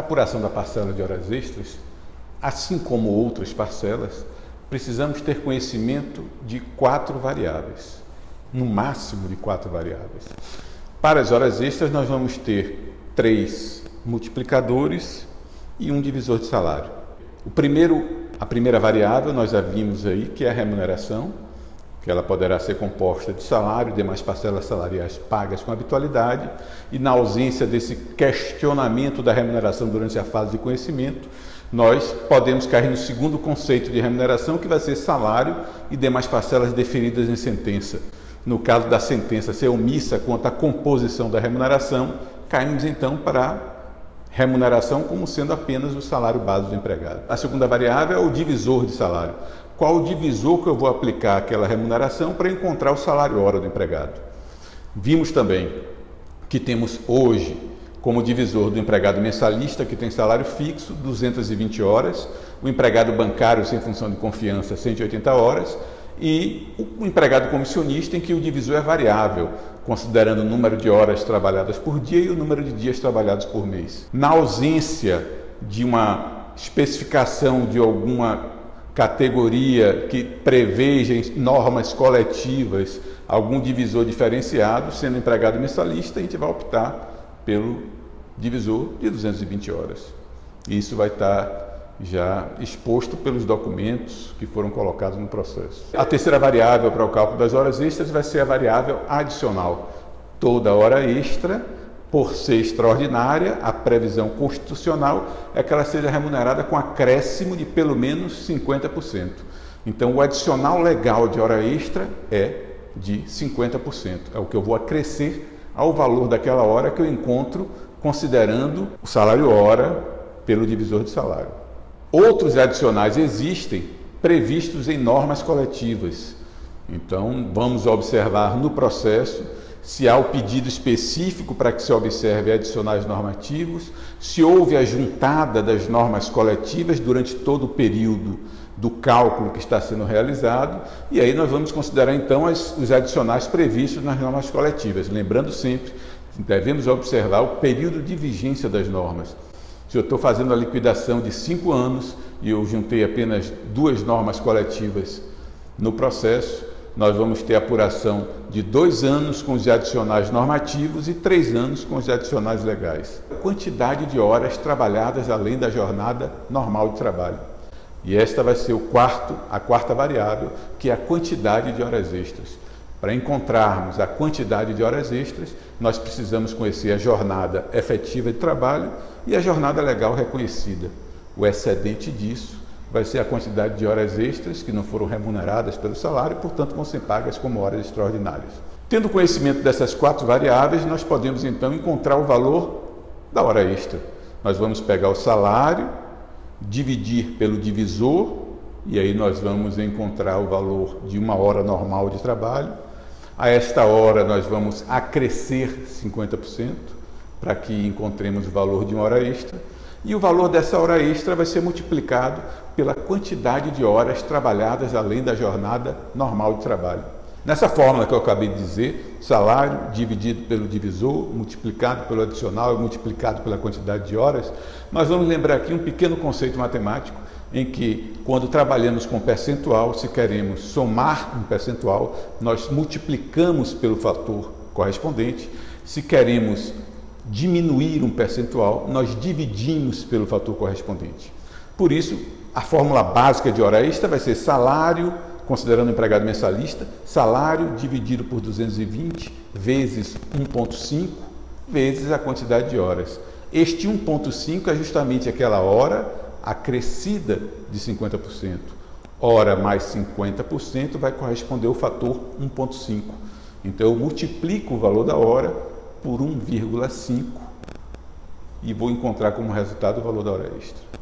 Para a apuração da parcela de horas extras, assim como outras parcelas, precisamos ter conhecimento de quatro variáveis, no máximo de quatro variáveis. Para as horas extras, nós vamos ter três multiplicadores e um divisor de salário. O primeiro, a primeira variável, nós já vimos aí, que é a remuneração, que ela poderá ser composta de salário demais parcelas salariais pagas com habitualidade, e na ausência desse questionamento da remuneração durante a fase de conhecimento, nós podemos cair no segundo conceito de remuneração, que vai ser salário e demais parcelas definidas em sentença. No caso da sentença ser omissa quanto à composição da remuneração, caímos então para remuneração como sendo apenas o salário base do empregado. A segunda variável é o divisor de salário. Qual o divisor que eu vou aplicar àquela remuneração para encontrar o salário hora do empregado? Vimos também que temos hoje como divisor do empregado mensalista, que tem salário fixo, 220 horas, o empregado bancário sem função de confiança, 180 horas, e o empregado comissionista, em que o divisor é variável, considerando o número de horas trabalhadas por dia e o número de dias trabalhados por mês. Na ausência de uma especificação de alguma categoria que preveja normas coletivas, algum divisor diferenciado, sendo empregado mensalista, a gente vai optar pelo divisor de 220 horas. Isso vai estar já exposto pelos documentos que foram colocados no processo. A terceira variável para o cálculo das horas extras vai ser a variável adicional. Toda hora extra, por ser extraordinária, a previsão constitucional é que ela seja remunerada com acréscimo de pelo menos 50%. Então, o adicional legal de hora extra é de 50%. É o que eu vou acrescer ao valor daquela hora que eu encontro considerando o salário hora pelo divisor de salário. Outros adicionais existem previstos em normas coletivas. Então, vamos observar no processo se há o pedido específico para que se observe adicionais normativos, se houve a juntada das normas coletivas durante todo o período do cálculo que está sendo realizado, e aí nós vamos considerar então as, os adicionais previstos nas normas coletivas. Lembrando sempre, devemos observar o período de vigência das normas. Se eu estou fazendo a liquidação de cinco anos e eu juntei apenas duas normas coletivas no processo, nós vamos ter apuração de dois anos com os adicionais normativos e três anos com os adicionais legais. Quantidade de horas trabalhadas além da jornada normal de trabalho. E esta vai ser o quarto, a quarta variável, que é a quantidade de horas extras. Para encontrarmos a quantidade de horas extras, nós precisamos conhecer a jornada efetiva de trabalho e a jornada legal reconhecida. O excedente disso vai ser a quantidade de horas extras que não foram remuneradas pelo salário portanto, vão ser pagas como horas extraordinárias. Tendo conhecimento dessas quatro variáveis, nós podemos então encontrar o valor da hora extra. Nós vamos pegar o salário, dividir pelo divisor, e aí nós vamos encontrar o valor de uma hora normal de trabalho a esta hora nós vamos acrescer 50% para que encontremos o valor de uma hora extra. E o valor dessa hora extra vai ser multiplicado pela quantidade de horas trabalhadas além da jornada normal de trabalho. Nessa fórmula que eu acabei de dizer, salário dividido pelo divisor, multiplicado pelo adicional e multiplicado pela quantidade de horas, nós vamos lembrar aqui um pequeno conceito matemático em que, quando trabalhamos com percentual, se queremos somar um percentual, nós multiplicamos pelo fator correspondente. Se queremos diminuir um percentual, nós dividimos pelo fator correspondente. Por isso, a fórmula básica de hora extra vai ser salário, considerando o empregado mensalista, salário dividido por 220 vezes 1,5 vezes a quantidade de horas. Este 1,5 é justamente aquela hora acrescida de 50%. Ora mais 50% vai corresponder ao fator 1,5. Então eu multiplico o valor da hora por 1,5 e vou encontrar como resultado o valor da hora extra.